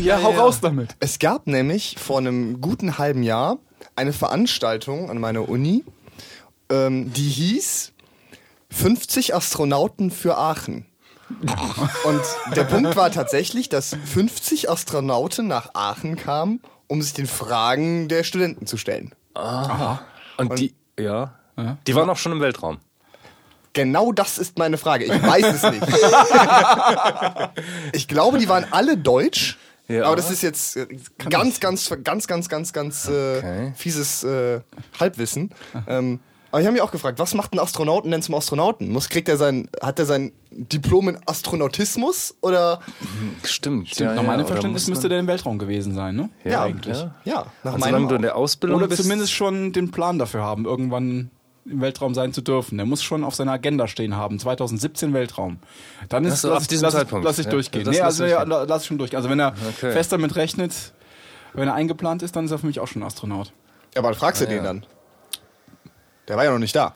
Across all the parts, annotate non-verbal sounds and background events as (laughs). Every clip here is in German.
oh, ja, hau ja. raus damit. Es gab nämlich vor einem guten halben Jahr eine Veranstaltung an meiner Uni, ähm, die hieß 50 Astronauten für Aachen. Und der Punkt war tatsächlich, dass 50 Astronauten nach Aachen kamen, um sich den Fragen der Studenten zu stellen. Und die, ja, die waren auch schon im Weltraum. Genau das ist meine Frage. Ich weiß es nicht. (laughs) ich glaube, die waren alle deutsch. Ja. Aber das ist jetzt äh, ganz, ganz, ganz, ganz, ganz, ganz äh, Okay. fieses äh, Halbwissen. Ähm, aber ich habe mich auch gefragt, was macht ein Astronauten denn zum Astronauten? Muss, kriegt er sein, hat er sein Diplom in Astronautismus oder Stimmt. Stimmt, nach meinem Verständnis müsste der im Weltraum gewesen sein, ne? Ja, eigentlich. ja. ja, nach Und meinem du in der Ausbildung Oder bist, zumindest schon den Plan dafür haben, irgendwann im Weltraum sein zu dürfen. Der muss schon auf seiner Agenda stehen haben. 2017 Weltraum. Dann ist so, lass lass ich- Zeitpunkt. Lass ich Ja, durchgehen. das Nee, lass also ja, lass ich schon durchgehen. Also wenn er Okay. fest damit rechnet, wenn er eingeplant ist, dann ist er für mich auch schon Astronaut. Ja, aber dann fragst du den dann. Der war ja noch nicht da.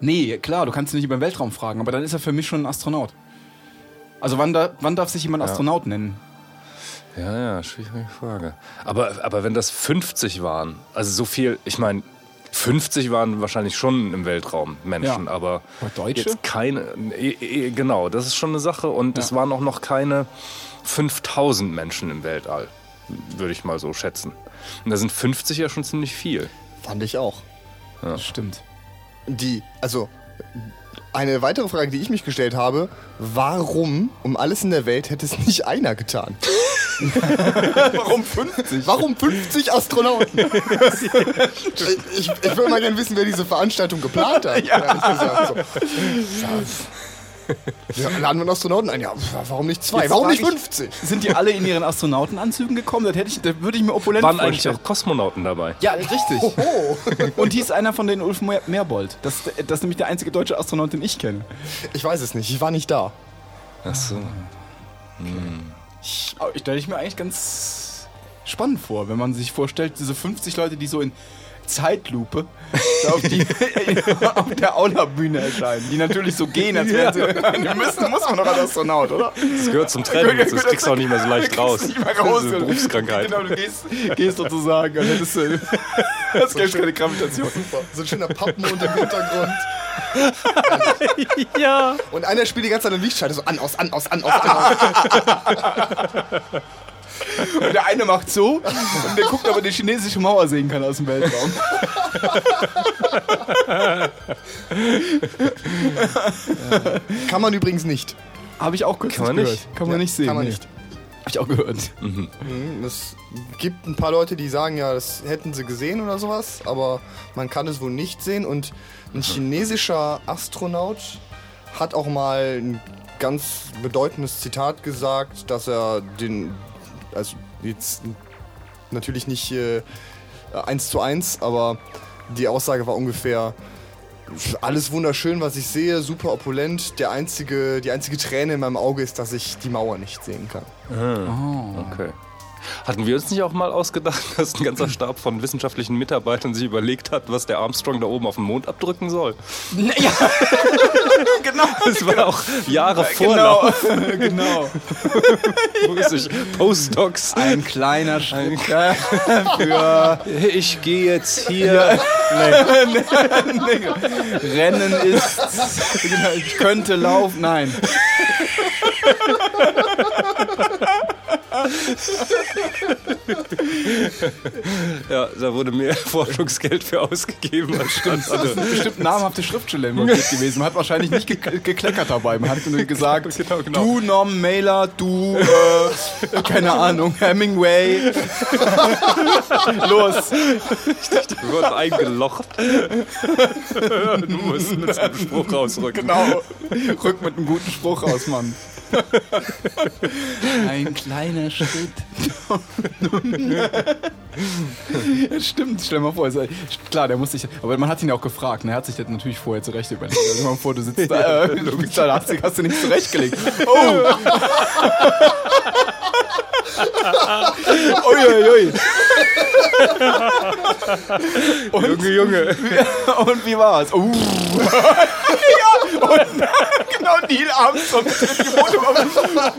Nee, klar, du kannst ihn nicht über den Weltraum fragen, aber dann ist er für mich schon ein Astronaut. Also wann, da, wann darf sich jemand Astronaut nennen? Ja, ja, schwierige Frage. Aber, aber wenn das 50 waren, also so viel, ich meine, 50 waren wahrscheinlich schon im Weltraum Menschen, Ja. aber Aber Deutsche? jetzt keine, eh, eh, genau, das ist schon eine Sache und es waren auch noch keine 5000 Menschen im Weltall, würde ich mal so schätzen. Und da sind 50 ja schon ziemlich viel. Fand ich auch. Das stimmt. Die, also eine weitere Frage, die ich mich gestellt habe, warum um alles in der Welt hätte es nicht einer getan? (laughs) (laughs) Warum 50? Warum 50 Astronauten? (laughs) ich ich, ich würde mal gerne wissen, wer diese Veranstaltung geplant hat. ehrlich gesagt. So. (laughs) Ja, laden wir einen Astronauten ein? Ja, warum nicht zwei? Jetzt warum nicht ich- 50? Sind die alle in ihren Astronautenanzügen gekommen? Das, hätte ich, das würde ich mir opulent Waren eigentlich vorstellen. auch Kosmonauten dabei? Ja, richtig. Oh, Und hieß einer von den Ulf Mer- Merbold. Das, das ist nämlich der einzige deutsche Astronaut, den ich kenne. ich weiß es nicht, ich war nicht da. Ach so. Aber ich stelle ich mir eigentlich ganz spannend vor, wenn man sich vorstellt, diese 50 Leute, die so in Zeitlupe auf, die, (laughs) auf der Aula-Bühne erscheinen, die natürlich so gehen, als wären sie. (laughs) Die müssen, muss man doch als Astronaut, oder? Das gehört zum Trend, das kriegst du auch nicht mehr so leicht raus. Nicht mehr raus. Das ist eine Berufskrankheit. Genau, du gehst, gehst sozusagen, hättest du. Das gäbe (laughs) keine Gravitation. Super. So ein schöner Pappenmond im Hintergrund. (laughs) Ja. Und einer spielt die ganze Zeit einen Lichtschalter so an, aus, an, aus, an, aus, an, aus. (laughs) Und der eine macht so und der guckt, ob er die chinesische Mauer sehen kann aus dem Weltraum. Kann man übrigens nicht. Habe ich auch kürzlich Kann man gehört. nicht? Kann man Ja, nicht sehen. Kann man nee. nicht. Hab ich auch gehört. Mhm, Es gibt ein paar Leute, die sagen, ja, das hätten sie gesehen oder sowas, aber man kann es wohl nicht sehen. Und ein chinesischer Astronaut hat auch mal ein ganz bedeutendes Zitat gesagt, dass er den, also jetzt natürlich nicht äh, eins zu eins, aber die Aussage war ungefähr, alles wunderschön, was ich sehe, super opulent. Der einzige, die einzige Träne in meinem Auge ist, dass ich die Mauer nicht sehen kann. Okay. Hatten wir uns nicht auch mal ausgedacht, (laughs) dass ein ganzer Stab von wissenschaftlichen Mitarbeitern sich überlegt hat, was der Armstrong da oben auf dem Mond abdrücken soll? Ja, (laughs) genau. Das war auch Jahre Vorlauf. (laughs) Genau. genau. Wo sich Postdocs. Ein kleiner Schritt für Ich gehe jetzt hier. Rennen ist. Genau, ich könnte laufen. Nein. ハハハハ! (laughs) Ja, da wurde mehr (laughs) Forschungsgeld für ausgegeben als Das sind bestimmt namhafte Schriftsteller involviert gewesen. Man hat wahrscheinlich nicht ge gekleckert dabei. Man hat nur gesagt, (laughs) Genau, genau. du Norm Mailer, du, äh, keine Ahnung, Hemingway. Los. Wir wurden eingelocht. Du musst mit einem Spruch rausrücken. Genau. Rück mit einem guten Spruch aus, Mann. (laughs) Ein kleiner Schritt. (laughs) ja, stimmt, stell mal vor. Also, klar, der muss sich. Aber man hat ihn ja auch gefragt. Ne? Er hat sich das natürlich vorher zurecht überlegt. Also, stell mal vor, du sitzt da, äh, du bist da, hast, du- hast du nicht zurechtgelegt. (laughs) Oh! Uiuiui. Junge, Junge. Und wie war's? Uh. ja, und genau Neil Armstrong tritt die auf.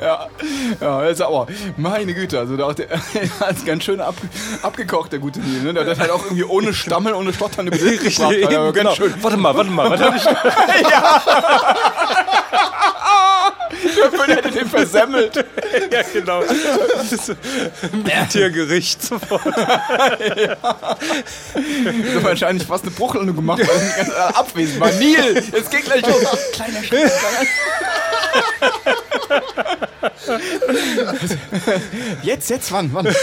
Ja, ja, ist aber, meine Güte, also der, (laughs) der hat ganz schön ab, abgekocht, der gute Neil. Ne? Der hat halt auch irgendwie ohne Stammeln, ohne Stottern eine Beziehung gebracht. Eben, genau. schön. Warte mal, warte mal. Was hab ich Der Föhn hätte den versemmelt. (laughs) ja, genau. Ein Tiergericht sofort. So wahrscheinlich fast eine Bruchelung gemacht, weil nicht ganz äh, abwesend war. Neil, jetzt geht gleich los. Kleiner Schritt. (laughs) Jetzt, jetzt, wann, wann? (laughs)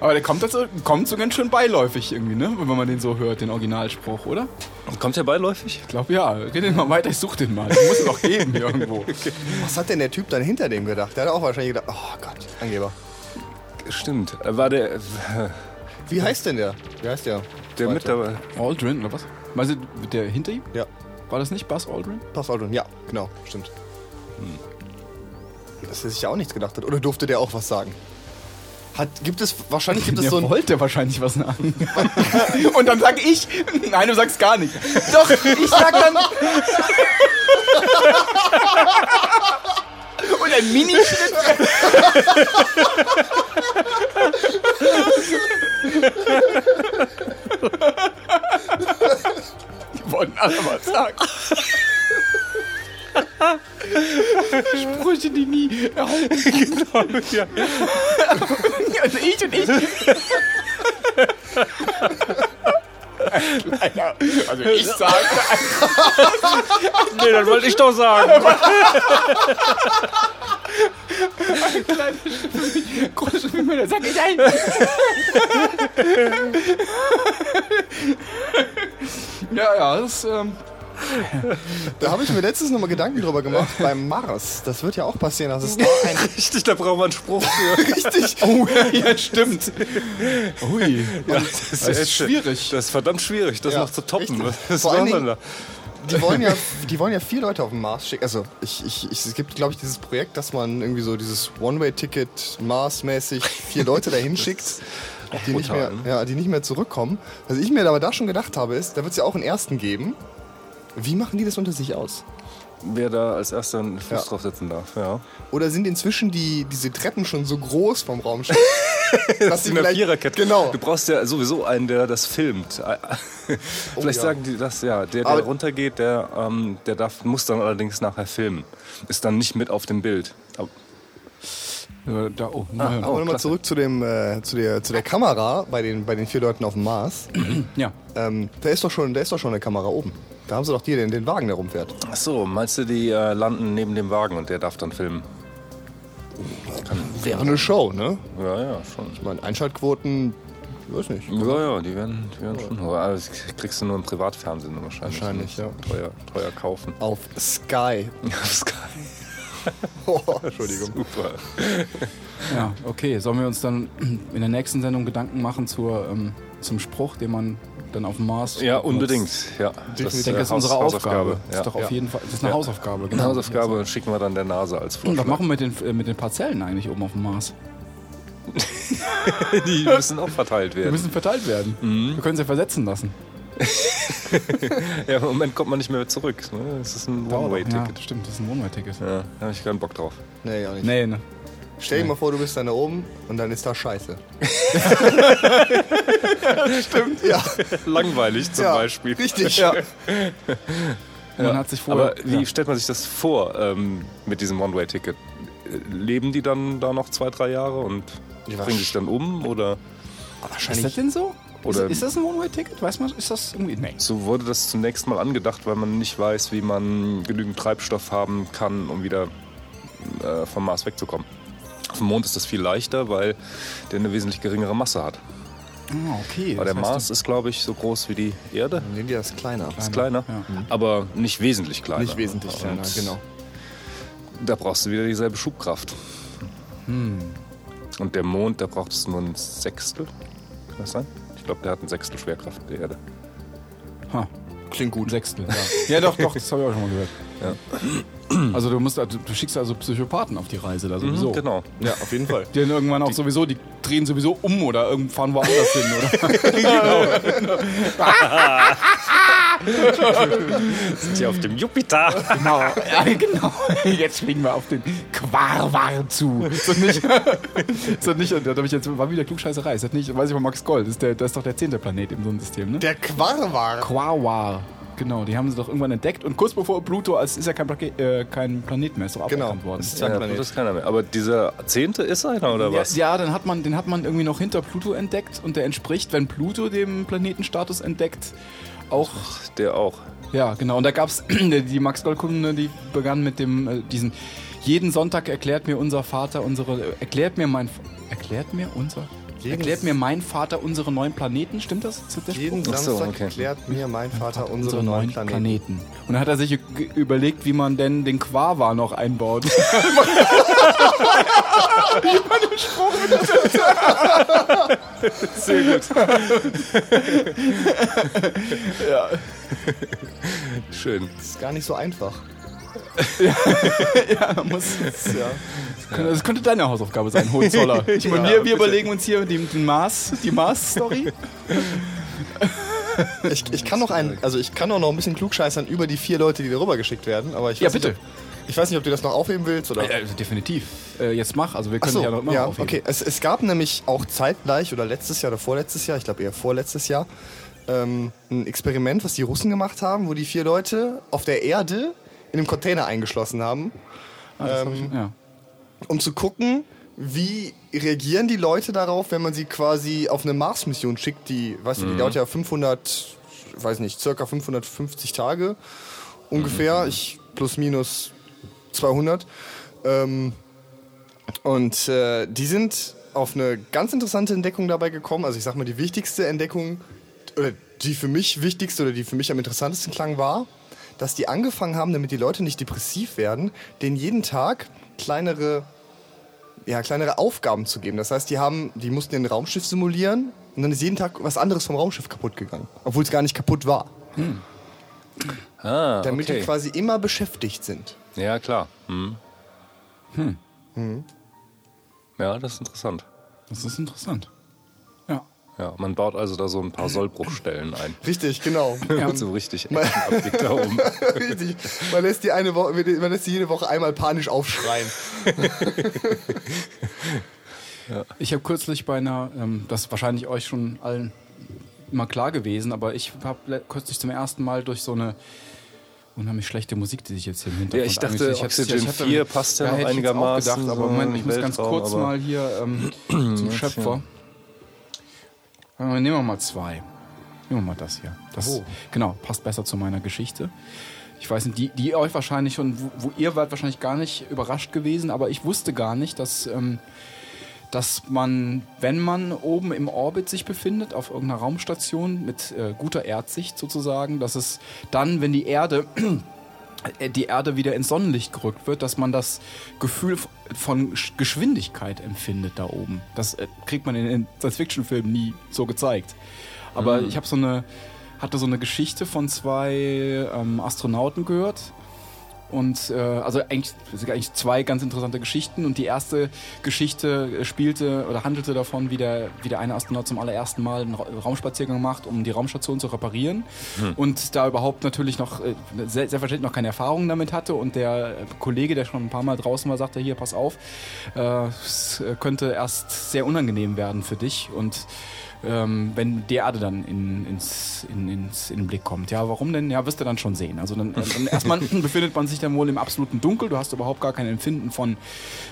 Aber der kommt, dazu, kommt so ganz schön beiläufig irgendwie, ne? Wenn man den so hört, den Originalspruch, oder? Kommt der beiläufig? Ich glaube ja. Red den mal weiter, ich such den mal. Den muss es doch geben hier irgendwo. (laughs) Was hat denn der Typ dann hinter dem gedacht? Der hat auch wahrscheinlich gedacht, oh Gott, Angeber. Stimmt. War der, Wie heißt denn der? Wie heißt der? der mit dabei? Aldrin, oder was? Meinst du, der hinter ihm? Ja, War das nicht Buzz Aldrin? Pass Aldrin. Ja, genau, stimmt. Dass er sich ja auch nichts gedacht hat. Oder durfte der auch was sagen? Hat, gibt es, wahrscheinlich gibt es Der so ein... wollte wahrscheinlich was sagen. (laughs) Und dann sag ich, nein, du sagst gar nicht. Doch, ich sag dann. Und ein Minischritt. (laughs) Was sagen. Sprüche, die nie erhalten. Genau, ja. Also ich und ich. Also ich sage, Nee, das wollte ich doch sagen. große Müller, sag ich ein. Ja, ja, das ähm, (laughs) Da habe ich mir letztens noch mal Gedanken drüber gemacht. Beim Mars. Das wird ja auch passieren, dass es da (laughs) ein... Richtig, da braucht man einen Spruch für. (laughs) Richtig. Oh, ja, stimmt. Ui. Ja, das ist schwierig. Das ist verdammt schwierig, das Ja, noch zu toppen. Vor allen Dingen- da? Die wollen ja, die wollen ja vier Leute auf den Mars schicken. Also ich, ich, ich, es gibt, glaube ich, dieses Projekt, dass man irgendwie so dieses One-Way-Ticket Mars-mäßig vier Leute dahin schickt, die nicht, mehr, ja, die nicht mehr zurückkommen. Was ich mir aber da schon gedacht habe, ist, da wird es ja auch einen ersten geben. Wie machen die das unter sich aus? Wer da als erster einen Fuß Ja. draufsetzen darf. Ja. Oder sind inzwischen die, diese Treppen schon so groß vom Raumschiff? (laughs) dass sie In der vielleicht- Viererkette. Genau. Du brauchst ja sowieso einen, der das filmt. (laughs) Vielleicht ja. sagen die das, ja. Der, der Aber- runtergeht, der, ähm, der darf, muss dann allerdings nachher filmen. Ist dann nicht mit auf dem Bild. Aber, Da, oh, Ah, na, oh. Aber nochmal zurück zu, dem, äh, zu, der, zu der Kamera bei den, bei den vier Leuten auf dem Mars. ja. Ähm, da, ist doch schon, da ist doch schon eine Kamera oben. Da haben sie doch die, den, den Wagen, der rumfährt. ach so, meinst du, die äh, landen neben dem Wagen und der darf dann filmen? Wäre eine Show, ne? Ja, ja, schon. Ich meine, Einschaltquoten, weiß nicht. Ja, ja, die werden, die werden schon. Aber das kriegst du nur im Privatfernsehen wahrscheinlich. Wahrscheinlich, ja. Teuer, teuer kaufen. Auf Sky. (laughs) Ist geil. (laughs) Oh, Entschuldigung. Super. (laughs) ja, okay. Sollen wir uns dann in der nächsten Sendung Gedanken machen zur, ähm, zum Spruch, den man dann auf dem Mars. Ja, nutzt? unbedingt. Ja, Ich denke, das ist Haus- unsere Aufgabe. Das Ja. ist doch auf Ja. jeden Fall. Das ist eine Ja. Hausaufgabe. Eine Genau. Hausaufgabe schicken wir dann der NASA als Und Vorschlag. was machen wir mit den, äh, mit den Parzellen eigentlich oben auf dem Mars? (laughs) Die müssen auch verteilt Die werden. müssen verteilt werden. Mhm. Wir können sie versetzen lassen. Ja, Im Moment kommt man nicht mehr zurück. Ne? Das ist ein Ja, One-Way-Ticket. stimmt, das ist ein One-Way-Ticket. Ja, da habe ich keinen Bock drauf. Nee, auch nicht. Nee, ne? Stell dir mal vor, du bist dann da oben und dann ist da Scheiße. (laughs) Stimmt. Ja, Langweilig zum ja Beispiel. Richtig. Ja. Man hat sich vorher. Aber wie ja. stellt man sich das vor ähm, mit diesem One-Way-Ticket? Leben die dann da noch zwei, drei Jahre und Ja, bringen sich dann um? Oder Aber Ist wahrscheinlich. das denn so? Oder- ist, ist das ein One-Way-Ticket? Weiß man, ist das irgendwie. Nee. so wurde das zunächst mal angedacht, weil man nicht weiß, wie man genügend Treibstoff haben kann, um wieder äh, vom Mars wegzukommen. Auf dem Mond ist das viel leichter, weil der eine wesentlich geringere Masse hat. Ah, okay. Aber der Mars ist, glaube ich, so groß wie die Erde. Nee, die ist kleiner. Ist kleiner, Ja. aber nicht wesentlich kleiner. Nicht wesentlich Und kleiner, genau. Da brauchst du wieder dieselbe Schubkraft. Hm. Und der Mond, da braucht es nur ein Sechstel. Kann das sein? Ich glaube, der hat ein Sechstel Schwerkraft der Erde. Ha. Klingt gut. Sechstel, ja. (laughs) ja, doch, doch, das habe ich auch schon mal gehört. Also du musst, also, du schickst also Psychopathen auf die Reise da sowieso. Mhm, genau. Ja, auf jeden Fall. (laughs) Die dann irgendwann auch sowieso, die drehen sowieso um oder fahren woanders hin, oder? (laughs) (laughs) Sind hier auf dem Jupiter. Genau, ja, genau. Jetzt fliegen wir auf den Quarwar zu. Ist das nicht? ist das nicht? Da hab ich jetzt war wieder Klugscheißerei. Ist das nicht? Weiß ich von Max Gold. Das ist, der, das ist doch der zehnte Planet im Sonnensystem, ne? Der Quarwar. Quarwar. Genau, die haben sie doch irgendwann entdeckt. Und kurz bevor Pluto, als ist ja kein, Plake- äh, kein Planet mehr, ist doch Genau. worden. Das ist Ja, Planet. ist keiner mehr. Aber dieser Zehnte ist einer, oder Ja, was? ja, dann hat man, den hat man irgendwie noch hinter Pluto entdeckt und der entspricht, wenn Pluto dem Planetenstatus entdeckt, auch Der auch. Ja, genau. Und da gab's (clears throat) die Max Gold-Kolumne, die begann mit dem äh, diesen jeden Sonntag erklärt mir unser Vater unsere äh, erklärt mir mein erklärt mir unser Jeden- erklärt mir mein Vater unsere neuen Planeten. Stimmt das? Das der Jeden Spruch? Ach so, Samstag okay. erklärt mir mein Vater unsere unsere neuen Planeten. Und dann hat er sich überlegt, wie man denn den Quava noch einbaut. (laughs) Sehr gut. ja. Schön. Das ist gar nicht so einfach. ja, (laughs) man muss, ja. Das könnte deine Hausaufgabe sein, Hohenzoller. (laughs) Ich meine, Ja, wir, wir überlegen uns hier den, den Mars, die Mars-Story. (laughs) (laughs) Ich, ich kann noch ein, also ich kann auch noch ein bisschen klugscheißern über die vier Leute, die darüber geschickt werden, aber ich Ja, weiß nicht, bitte. ob, ich weiß nicht, ob du das noch aufheben willst oder. Also definitiv. Äh, jetzt mach, also wir können Achso, ja noch immer ja, aufheben. okay. Es, es gab nämlich auch zeitgleich oder letztes Jahr oder vorletztes Jahr, ich glaube eher vorletztes Jahr, ähm, ein Experiment, was die Russen gemacht haben, wo die vier Leute auf der Erde in einem Container eingeschlossen haben, Ah, das hab ich, ja. um zu gucken, wie reagieren die Leute darauf, wenn man sie quasi auf eine Mars-Mission schickt, die, weißt du, die dauert ja 500, weiß nicht, circa 550 Tage ungefähr, ich plus minus 200. Ähm, und äh, die sind auf eine ganz interessante Entdeckung dabei gekommen. Also ich sag mal, die wichtigste Entdeckung, oder die für mich wichtigste oder die für mich am interessantesten klang, war, dass die angefangen haben, damit die Leute nicht depressiv werden, denen jeden Tag kleinere, ja, kleinere Aufgaben zu geben. Das heißt, die haben, die mussten ein Raumschiff simulieren und dann ist jeden Tag was anderes vom Raumschiff kaputt gegangen, obwohl es gar nicht kaputt war. Ah, Damit okay. die quasi immer beschäftigt sind. Ja, klar. Hm. Ja, das ist interessant. Das ist interessant. Ja. Ja, man baut also da so ein paar Sollbruchstellen ein. (laughs) Richtig, genau. Ja. So richtig Actionabweg da oben. (laughs) Richtig. Man lässt die eine Woche, man lässt die jede Woche einmal panisch aufschreien. (laughs) Ich habe kürzlich bei einer, ähm, das ist wahrscheinlich euch schon allen mal klar gewesen, aber ich habe kürzlich zum ersten Mal durch so eine unheimlich schlechte Musik, die sich jetzt hier im Hintergrund Ja, ich dachte, angeht. Oxygen 4 passt ja noch hätte ich einigermaßen Gedacht, aber Moment, ich muss ganz kurz mal hier ähm, zum (clears throat) Schöpfer. Nehmen wir mal zwei. Nehmen wir mal das hier. Das, Oh. Genau, passt besser zu meiner Geschichte. Ich weiß nicht, die, die euch wahrscheinlich schon, wo, wo ihr wart wahrscheinlich gar nicht überrascht gewesen, aber ich wusste gar nicht, dass, ähm, dass man, wenn man oben im Orbit sich befindet, auf irgendeiner Raumstation mit äh, guter Erdsicht sozusagen, dass es dann, wenn die Erde die Erde wieder ins Sonnenlicht gerückt wird, dass man das Gefühl von Sch- Geschwindigkeit empfindet da oben. Das äh, kriegt man in den Science-Fiction-Filmen nie so gezeigt. Aber ich habe so eine, hatte so eine Geschichte von zwei ähm, Astronauten gehört. Und äh, also eigentlich, eigentlich zwei ganz interessante Geschichten. Und die erste Geschichte spielte oder handelte davon, wie der, wie der eine Astronaut zum allerersten Mal einen Ra Raumspaziergang macht, um die Raumstation zu reparieren. Und da überhaupt natürlich noch äh, sehr, selbstverständlich noch keine Erfahrungen damit hatte. Und der äh, Kollege, der schon ein paar Mal draußen war, sagte, hier, pass auf, äh, es äh, könnte erst sehr unangenehm werden für dich. Und ähm, wenn die Erde dann in, ins, in, ins, in den Blick kommt. Ja, warum denn? Ja, wirst du dann schon sehen. Also dann, dann erstmal (laughs) befindet man sich dann wohl im absoluten Dunkel. Du hast überhaupt gar kein Empfinden von,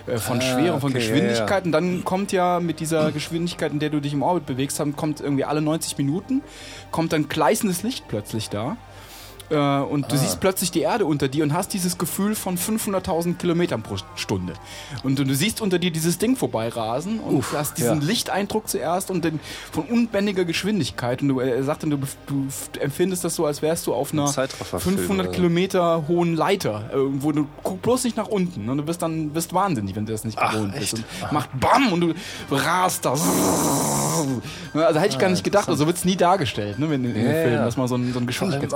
äh, von Ah, Schwere, von okay, Geschwindigkeit. Und dann kommt ja mit dieser Geschwindigkeit, in der du dich im Orbit bewegst, dann kommt irgendwie alle 90 Minuten, kommt dann gleißendes Licht plötzlich da. Äh, und du siehst plötzlich die Erde unter dir und hast dieses Gefühl von 500.000 Kilometern pro Stunde. Und du, siehst unter dir dieses Ding vorbeirasen und du hast diesen ja. Lichteindruck zuerst und den, von unbändiger Geschwindigkeit. Und du, er sagte, du, du empfindest das so, als wärst du auf einer Zeitrafferfilm 500 oder so. Kilometer hohen Leiter. äh, Wo du guck bloß nicht nach unten. Und du bist dann bist wahnsinnig, wenn du das nicht Ach, gewohnt echt? bist. Und macht BAM und du rast da. Also hätte ich gar nicht gedacht, also wird es nie dargestellt, ne, in, in den Ja, Filmen, dass man so ein, so ein Geschwindigkeits...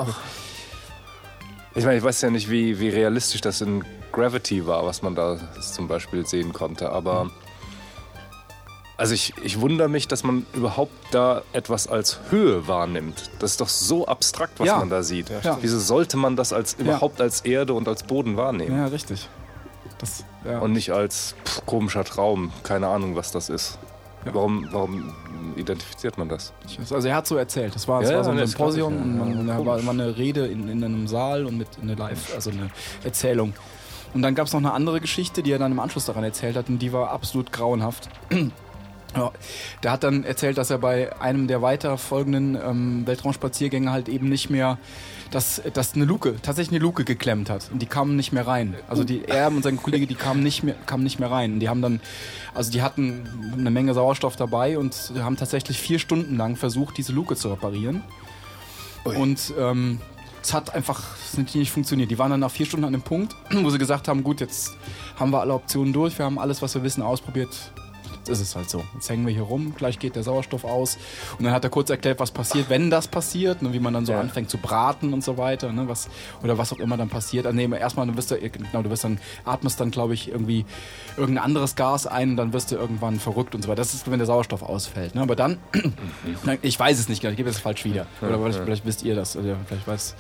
Ich meine, ich weiß ja nicht, wie, wie realistisch das in Gravity war, was man da zum Beispiel sehen konnte, aber. Also ich, ich wundere mich, dass man überhaupt da etwas als Höhe wahrnimmt. Das ist doch so abstrakt, was Ja. man da sieht. Ja. Wieso sollte man das als überhaupt als Erde und als Boden wahrnehmen? Ja, richtig. Das, ja. Und nicht als pff, komischer Traum, keine Ahnung, was das ist. Ja. Warum, warum identifiziert man das? Also er hat so erzählt. Das war, das Ja, war so ein das Symposium ja. und man, da war immer eine Rede in, in einem Saal und mit eine Live, also eine Erzählung. Und dann gab es noch eine andere Geschichte, die er dann im Anschluss daran erzählt hat und die war absolut grauenhaft. Ja, der hat dann erzählt, dass er bei einem der weiter folgenden ähm, Weltraumspaziergänge halt eben nicht mehr, dass, dass eine Luke, tatsächlich eine Luke geklemmt hat und die kamen nicht mehr rein. Also die, er und sein Kollege, die kamen nicht mehr, kamen nicht mehr rein. Und die haben dann, also die hatten eine Menge Sauerstoff dabei und haben tatsächlich vier Stunden lang versucht, diese Luke zu reparieren. Und ähm, es hat einfach es nicht funktioniert. Die waren dann nach vier Stunden an dem Punkt, (clears throat) wo sie gesagt haben, gut, jetzt haben wir alle Optionen durch, wir haben alles, was wir wissen, ausprobiert. Jetzt ist es halt so. Jetzt hängen wir hier rum, gleich geht der Sauerstoff aus. Und dann hat er kurz erklärt, was passiert, wenn das passiert, ne, wie man dann so Ja. anfängt zu braten und so weiter, ne, was, oder was auch immer dann passiert. Also, nee, erstmal, du wirst, da, genau, du wirst dann, atmest dann, glaube ich, irgendwie irgendein anderes Gas ein und dann wirst du irgendwann verrückt und so weiter. Das ist, wenn der Sauerstoff ausfällt. Ne? Aber dann, (clears throat) ich weiß es nicht genau, ich gebe es falsch wieder. Oder vielleicht, vielleicht wisst ihr das, oder vielleicht weiß,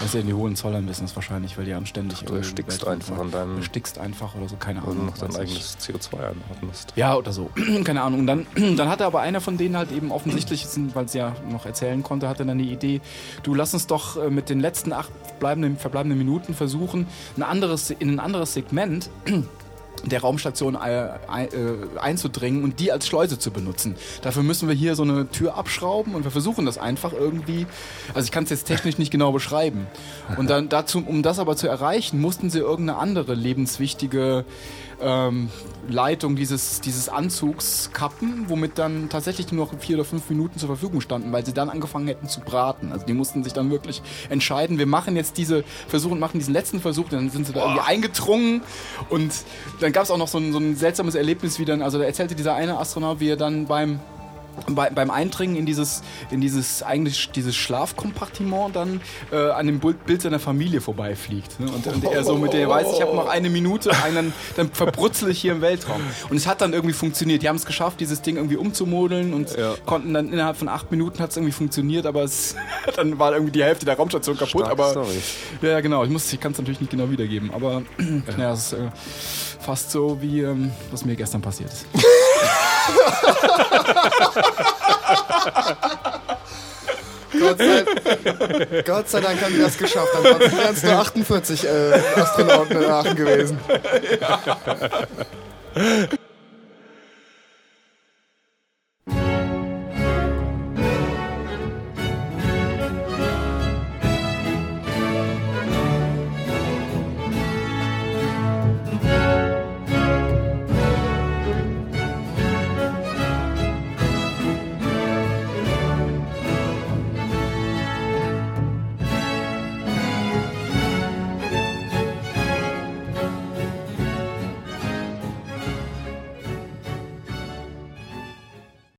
weiß ihr, die Hohenzollern wissen es wahrscheinlich, weil die anständig Du irgendwie erstickst einfach an deinem- Du erstickst einfach oder so, keine Weil du Ahnung. noch dein eigenes CO2 einatmest. Ja, oder so. (clears throat) Keine Ahnung. Und dann, (clears throat) dann hatte aber einer von denen halt eben offensichtlich, weil sie ja noch erzählen konnte, hatte dann die Idee, du lass uns doch äh, mit den letzten acht bleibenden, verbleibenden Minuten versuchen, ein anderes, in ein anderes Segment der Raumstation äh, äh, einzudringen und die als Schleuse zu benutzen. Dafür müssen wir hier so eine Tür abschrauben und wir versuchen das einfach irgendwie. Also ich kann es jetzt technisch nicht genau beschreiben. Und dann dazu, um das aber zu erreichen, mussten sie irgendeine andere lebenswichtige ähm, Leitung dieses, dieses Anzugs kappen, womit dann tatsächlich nur noch vier oder fünf Minuten zur Verfügung standen, weil sie dann angefangen hätten zu braten. Also die mussten sich dann wirklich entscheiden, wir machen jetzt diese Versuche und machen diesen letzten Versuch, dann sind sie da irgendwie eingedrungen und dann gab es auch noch so ein, so ein seltsames Erlebnis, wie dann, also da erzählte dieser eine Astronaut, wie er dann beim bei, beim Eindringen in dieses, in dieses eigentlich dieses Schlafkompartiment dann äh, an dem Bild seiner Familie vorbeifliegt. Ne? Und, und er so mit der weiß, ich habe noch eine Minute, einen, dann verbrutzel ich hier im Weltraum. Und es hat dann irgendwie funktioniert. Die haben es geschafft, dieses Ding irgendwie umzumodeln und Ja. konnten dann innerhalb von acht Minuten hat es irgendwie funktioniert, aber es (laughs) dann war irgendwie die Hälfte der Raumstation kaputt. Starke aber Story. ja, ja, genau. Ich, muss- ich kann es natürlich nicht genau wiedergeben, aber (clears throat) ja, es ist äh, fast so wie ähm, was mir gestern passiert ist. (laughs) Gott sei, Gott sei Dank haben die das geschafft. Dann wären es nur 48 äh, Astronauten in Aachen gewesen.